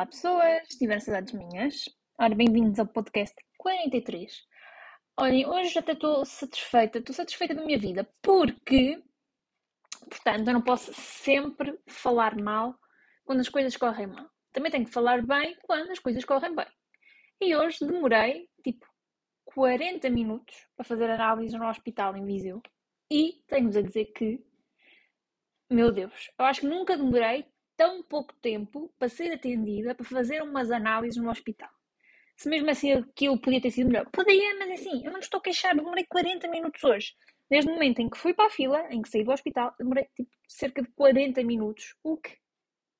Olá pessoas, tiveram saudades minhas? Ora, bem-vindos ao podcast 43. Olhem, hoje até estou satisfeita, estou satisfeita da minha vida, porque, portanto, eu não posso sempre falar mal quando as coisas correm mal. Também tenho que falar bem quando as coisas correm bem. E hoje demorei, tipo, 40 minutos para fazer análise no hospital em Viseu. E tenho-vos a dizer que, meu Deus, eu acho que nunca demorei tão pouco tempo para ser atendida, para fazer umas análises no hospital. Se mesmo assim aquilo podia ter sido melhor. Podia, mas assim, eu não estou a queixar, demorei 40 minutos hoje. Desde o momento em que fui para a fila, em que saí do hospital, demorei tipo, cerca de 40 minutos, o que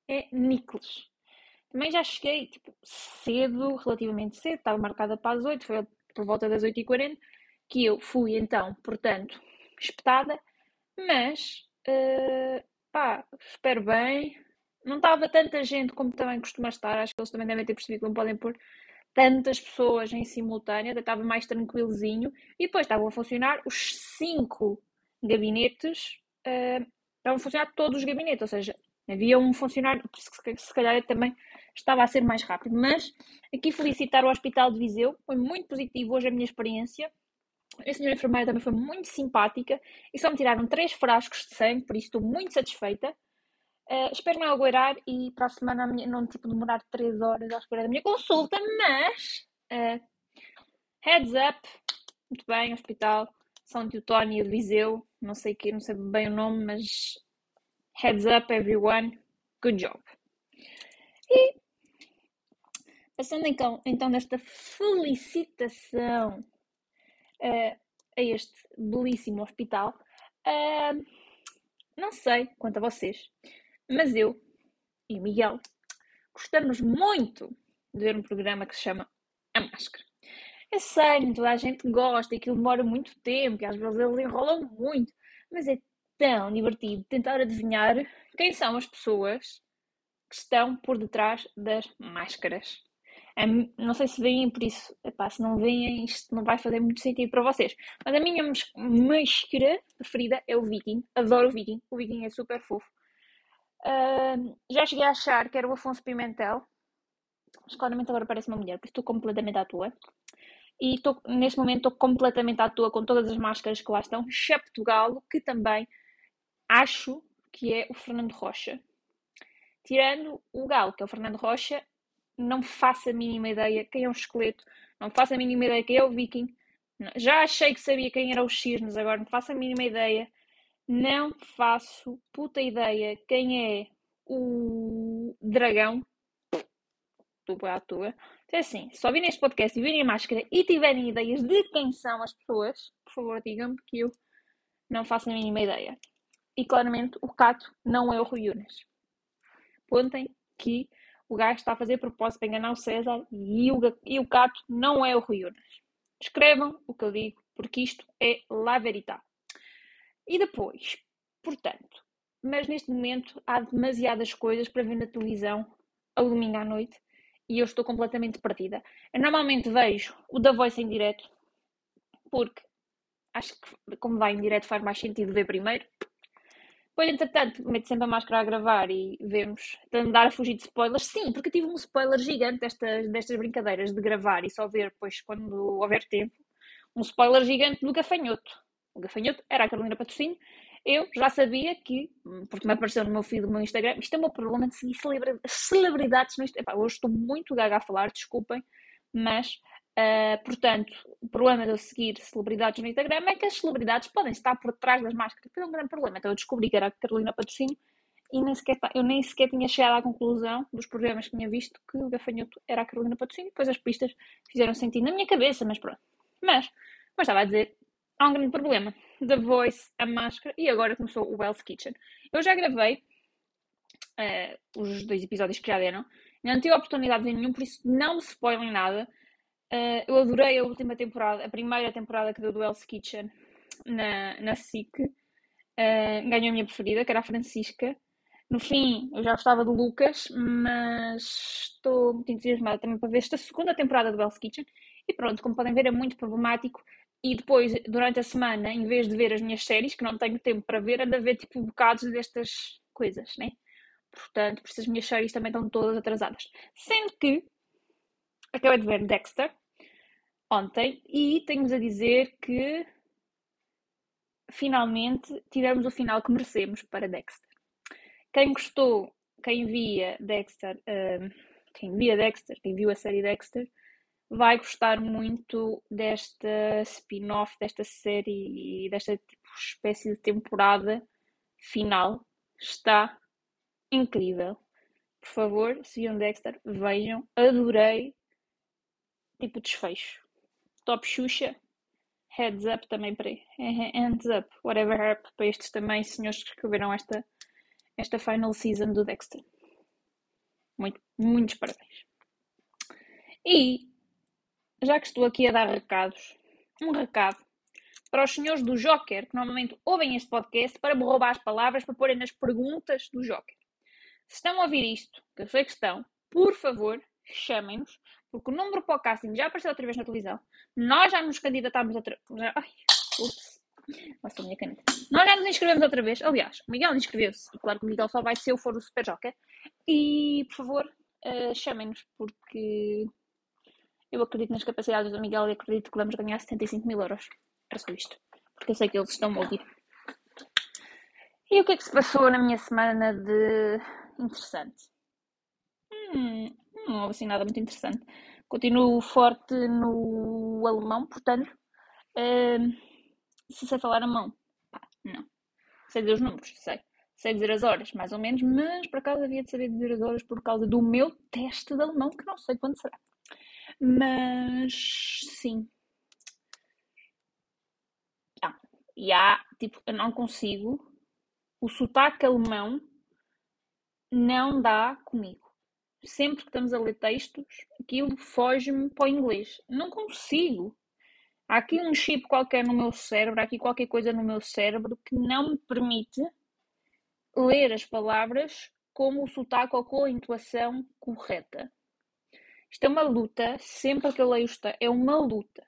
é níqueles. Também já cheguei tipo, cedo, relativamente cedo, estava marcada para as 8, foi por volta das 8h40, que eu fui então, portanto, espetada, mas uh, pá, espero bem, não estava tanta gente como também costuma estar. Acho que eles também devem ter percebido que não podem pôr tantas pessoas em simultâneo. Estava mais tranquilozinho. E depois estavam a funcionar os cinco gabinetes. Uh, estavam a funcionar todos os gabinetes. Ou seja, havia um funcionário. Se calhar também estava a ser mais rápido. Mas aqui felicitar o Hospital de Viseu. Foi muito positivo hoje a minha experiência. A senhora enfermeira também foi muito simpática e só me tiraram três frascos de sangue, por isso estou muito satisfeita. Uh, espero não aguardar e para a semana não tipo, demorar 3 horas à espera da minha consulta, mas uh, heads up, muito bem, hospital São Teutónio Viseu, não sei que, não sei bem o nome, mas heads up everyone, good job. E passando então, então desta felicitação uh, a este belíssimo hospital, não sei quanto a vocês, mas eu e o Miguel gostamos muito de ver um programa que se chama A Máscara. Eu sei, nem toda a gente gosta, aquilo demora muito tempo, e às vezes eles enrolam muito, mas é tão divertido tentar adivinhar quem são as pessoas que estão por detrás das máscaras. É, não sei se veem por isso, epá, se não veem, isto não vai fazer muito sentido para vocês. Mas a minha máscara preferida é o Viking. Adoro o Viking. O Viking é super fofo. Já cheguei a achar que era o Afonso Pimentel, mas claramente agora parece uma mulher, porque estou completamente à toa. E estou, neste momento estou completamente à toa com todas as máscaras que lá estão, excepto o Galo, que também acho que é o Fernando Rocha. Tirando o Galo, que é o Fernando Rocha, não faço a mínima ideia quem é o esqueleto, não faço a mínima ideia quem é o Viking. Já achei que sabia quem era o Cisnes, agora não faço a mínima ideia. Não faço puta ideia quem é o dragão. Estou à toa. É assim, se só virem este podcast e virem a máscara e tiverem ideias de quem são as pessoas, por favor digam-me que eu não faço a mínima ideia. E claramente o Cato não é o Rui Unas. Pontem que o gajo está a fazer propósito para enganar o César e o, e o Cato não é o Rui Unas. Escrevam o que eu digo, porque isto é la verità. E depois, portanto, mas neste momento há demasiadas coisas para ver na televisão ao domingo à noite e eu estou completamente perdida. Eu normalmente vejo o da Voice em direto, porque acho que como vai em direto faz mais sentido ver primeiro. Depois, entretanto, meto sempre a máscara a gravar e vemos, andar a fugir de spoilers. Sim, porque tive um spoiler gigante destas, destas brincadeiras de gravar e só ver depois quando houver tempo. Um spoiler gigante do gafanhoto o gafanhoto, era a Carolina Patrocínio. Eu já sabia que, porque me apareceu no meu feed do meu Instagram, isto é meu problema de seguir celebridades no Instagram. Hoje estou muito gaga a falar, desculpem, mas, uh, portanto, o problema de eu seguir celebridades no Instagram é que as celebridades podem estar por trás das máscaras. Foi um grande problema. Então eu descobri que era a Carolina Patrocínio e nem sequer, eu nem sequer tinha chegado à conclusão dos programas que tinha visto que o gafanhoto era a Carolina Patrocínio. Depois as pistas fizeram sentido na minha cabeça, mas pronto. Mas, como estava a dizer, há um grande problema. The Voice, a máscara e agora começou o Wells Kitchen. Eu já gravei uh, os dois episódios que já deram. Não tive oportunidade de nenhum, por isso não me spoilem nada. Uh, eu adorei a última temporada, a primeira temporada que deu do Wells Kitchen na, na SIC. Uh, ganhou a minha preferida, que era a Francisca. No fim, eu já gostava do Lucas, mas estou muito entusiasmada também para ver esta segunda temporada do Wells Kitchen. E pronto, como podem ver, é muito problemático e depois, durante a semana, em vez de ver as minhas séries, que não tenho tempo para ver, ando a ver tipo bocados destas coisas, né? Portanto, por isso as minhas séries também estão todas atrasadas. Sendo que acabei de ver Dexter ontem e tenho-vos a dizer que finalmente tivemos o final que merecemos para Dexter. Quem gostou, quem via Dexter, uh, quem via Dexter, quem viu a série Dexter, vai gostar muito desta spin-off, desta série, desta tipo, espécie de temporada final. Está incrível. Por favor, se viram Dexter, vejam. Adorei. Tipo, desfecho. Top Xuxa. Heads up também para Hands up, whatever up para estes também, senhores que escreveram esta, esta final season do Dexter. Muito, muitos parabéns. E, já que estou aqui a dar recados, um recado para os senhores do Joker, que normalmente ouvem este podcast, para me roubar as palavras para porem nas perguntas do Joker. Se estão a ouvir isto, que eu sei que estão, por favor, chamem-nos, porque o número para o casting já apareceu outra vez na televisão. Nós já nos candidatámos outra vez. Ai, ups. Nossa, minha caneta. Nós já nos inscrevemos outra vez. Aliás, o Miguel inscreveu-se. E claro que o Miguel só vai se eu for o Super Joker. E, por favor, uh, chamem-nos, porque eu acredito nas capacidades do Miguel e acredito que vamos ganhar 75 mil euros. Era só isto. Porque eu sei que eles estão a ouvir. E o que é que se passou na minha semana de interessante? Hum, não houve assim nada muito interessante. Continuo forte no alemão, portanto, uh, se sei falar alemão, pá, não. Sei dizer os números, sei. Sei dizer as horas, mais ou menos, mas por acaso havia de saber dizer as horas por causa do meu teste de alemão, que não sei quando será. Mas, sim. Ah, e há, tipo, eu não consigo. O sotaque alemão não dá comigo sempre que estamos a ler textos, aquilo foge-me para o inglês. Não consigo. Há aqui um chip qualquer no meu cérebro, há aqui qualquer coisa no meu cérebro que não me permite ler as palavras com o sotaque ou com a intuação correta. Isto é uma luta, sempre que eu leio isto, é uma luta.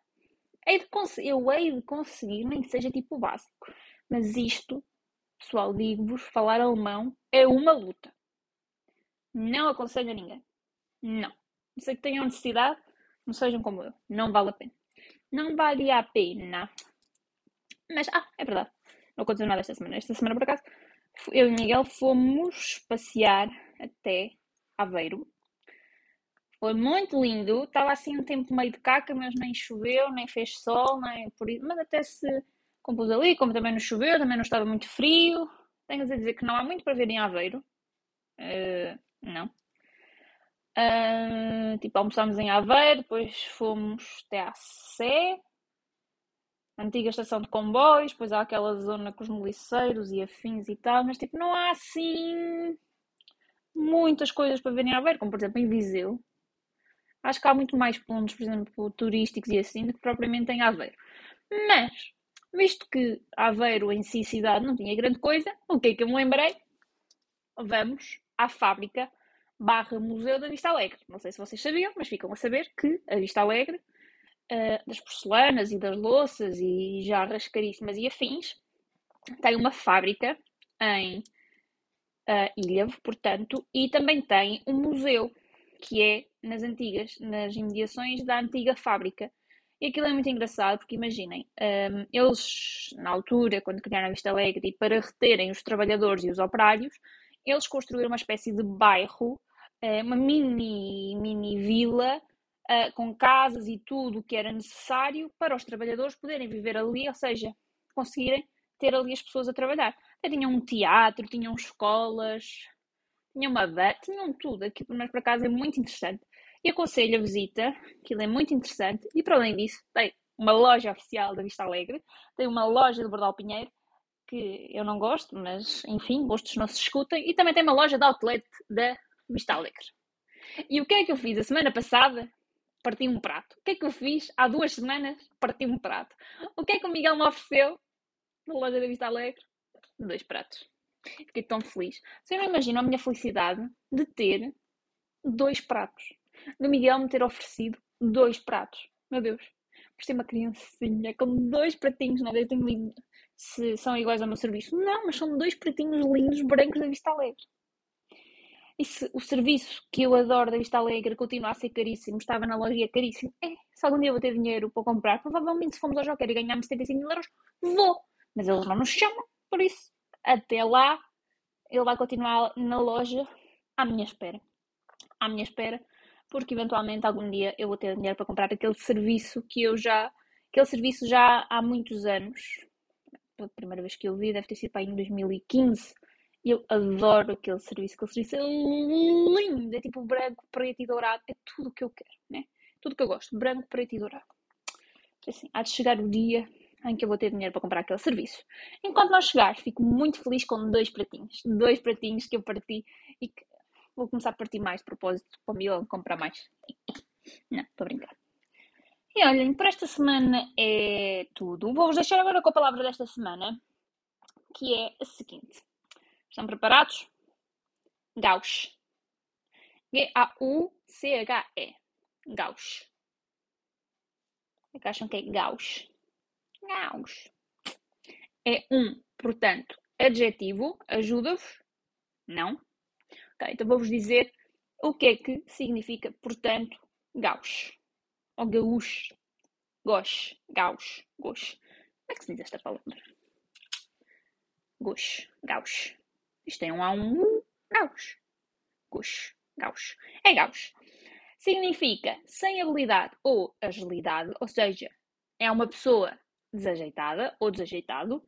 Hei de eu hei de conseguir, nem que seja tipo básico. Mas isto, pessoal, digo-vos, falar alemão é uma luta. Não aconselho a ninguém. Não. Não sei que tenham necessidade, não sejam como eu. Não vale a pena. Não vale a pena. Mas, ah, é verdade. Não aconteceu nada esta semana. Esta semana, por acaso, eu e Miguel fomos passear até Aveiro. Foi muito lindo. Estava assim um tempo meio de caca, mas nem choveu, nem fez sol, nem por isso. Mas até se compôs ali, como também não choveu, também não estava muito frio. Tenho a dizer que não há muito para ver em Aveiro. Uh, não. Uh, tipo, almoçámos em Aveiro, depois fomos até à Sé, antiga estação de comboios, depois há aquela zona com os moliceiros e afins e tal, mas tipo, não há assim muitas coisas para ver em Aveiro, como por exemplo em Viseu. Acho que há muito mais pontos, por exemplo, turísticos e assim, do que propriamente em Aveiro. Mas, visto que Aveiro em si, cidade, não tinha grande coisa, o que é que eu me lembrei? Vamos à fábrica barra Museu da Vista Alegre. Não sei se vocês sabiam, mas ficam a saber que a Vista Alegre, uh, das porcelanas e das louças e jarras caríssimas e afins, tem uma fábrica em uh, Ilhavo, portanto, e também tem um museu, que é nas antigas, nas imediações da antiga fábrica. E aquilo é muito engraçado porque imaginem, um, eles na altura, quando criaram a Vista Alegre, e para reterem os trabalhadores e os operários, eles construíram uma espécie de bairro, eh, uma mini, mini vila, eh, com casas e tudo o que era necessário para os trabalhadores poderem viver ali, ou seja, conseguirem ter ali as pessoas a trabalhar. tinham um teatro, tinham escolas, tinham uma banda, tinham tudo. Aqui, por nós, para casa, é muito interessante. E aconselho a visita, aquilo é muito interessante. E para além disso, tem uma loja oficial da Vista Alegre, tem uma loja do Bordal Pinheiro, que eu não gosto, mas enfim, gostos não se escutem. E também tem uma loja de outlet da Vista Alegre. E o que é que eu fiz a semana passada? Parti um prato. O que é que eu fiz há duas semanas? Parti um prato. O que é que o Miguel me ofereceu na loja da Vista Alegre? Dois pratos. Fiquei tão feliz. Você não imagina a minha felicidade de ter dois pratos. Do Miguel me ter oferecido dois pratos. Meu Deus. Por ser uma criancinha com dois pratinhos, não é? Tenho se são iguais ao meu serviço. Não, mas são dois pratinhos lindos, brancos da Vista Alegre. E se o serviço que eu adoro da Vista Alegre continua a ser caríssimo, estava na loja caríssimo, é, se algum dia eu vou ter dinheiro para comprar, provavelmente se formos ao Joker e ganharmos 75 mil euros, vou. Mas eles não nos chamam, por isso, até lá, ele vai continuar na loja à minha espera. À minha espera, porque eventualmente algum dia eu vou ter dinheiro para comprar aquele serviço que eu já, aquele serviço já há muitos anos. A primeira vez que eu vi deve ter sido para em 2015 eu adoro aquele serviço. Aquele serviço é lindo. É tipo branco, preto e dourado. É tudo o que eu quero, né? Tudo que eu gosto. Branco, preto e dourado. Assim, há de chegar o dia em que eu vou ter dinheiro para comprar aquele serviço. Enquanto não chegar, fico muito feliz com dois pratinhos. Dois pratinhos que eu parti e que vou começar a partir mais de propósito para o Milão comprar mais. Não, estou a brincar. E olhem, para esta semana é tudo. Vou-vos deixar agora com a palavra desta semana, que é a seguinte. Estão preparados? Gauss. G-A-U-C-H-E. Gauss. O que acham que é Gauss? Gauss. É um, portanto, adjetivo. Ajuda-vos? Não? Ok, então vou-vos dizer o que é que significa, portanto, Gauss. Ou Gauss. Gauss. Gauss. Gauss. Como é que se diz esta palavra? Gauss. Gauss. Isto tem um A, um U, Gauss. Gauss. Gauss. É Gauss. Significa sem habilidade ou agilidade, ou seja, é uma pessoa desajeitada ou desajeitado.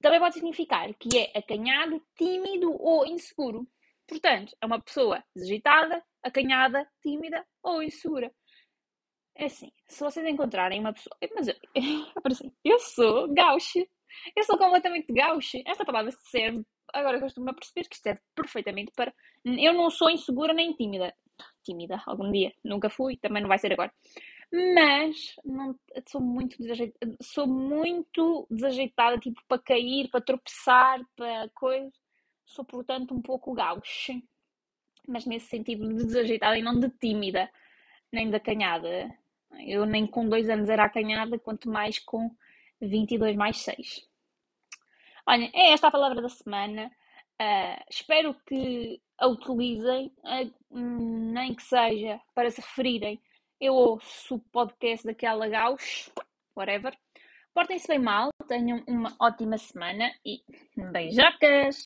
Também pode significar que é acanhado, tímido ou inseguro. Portanto, é uma pessoa desajeitada, acanhada, tímida ou insegura. É assim, se vocês encontrarem uma pessoa. Mas eu, eu sou gauche. Eu sou completamente gauche. Esta palavra serve agora eu a perceber que serve perfeitamente para. Eu não sou insegura nem tímida. Tímida, algum dia. Nunca fui, também não vai ser agora. Mas não, sou, muito desajeitada, sou muito desajeitada, tipo, para cair, para tropeçar, para coisa. Sou, portanto, um pouco gauche. Mas nesse sentido de desajeitada e não de tímida, nem de acanhada. Eu nem com dois anos era acanhada, quanto mais com 22 mais 6. Olhem, é esta a palavra da semana. Uh, espero que a utilizem, uh, nem que seja para se referirem. Eu ouço o podcast daquela Gauss, whatever. Portem-se bem mal, tenham uma ótima semana e beijocas!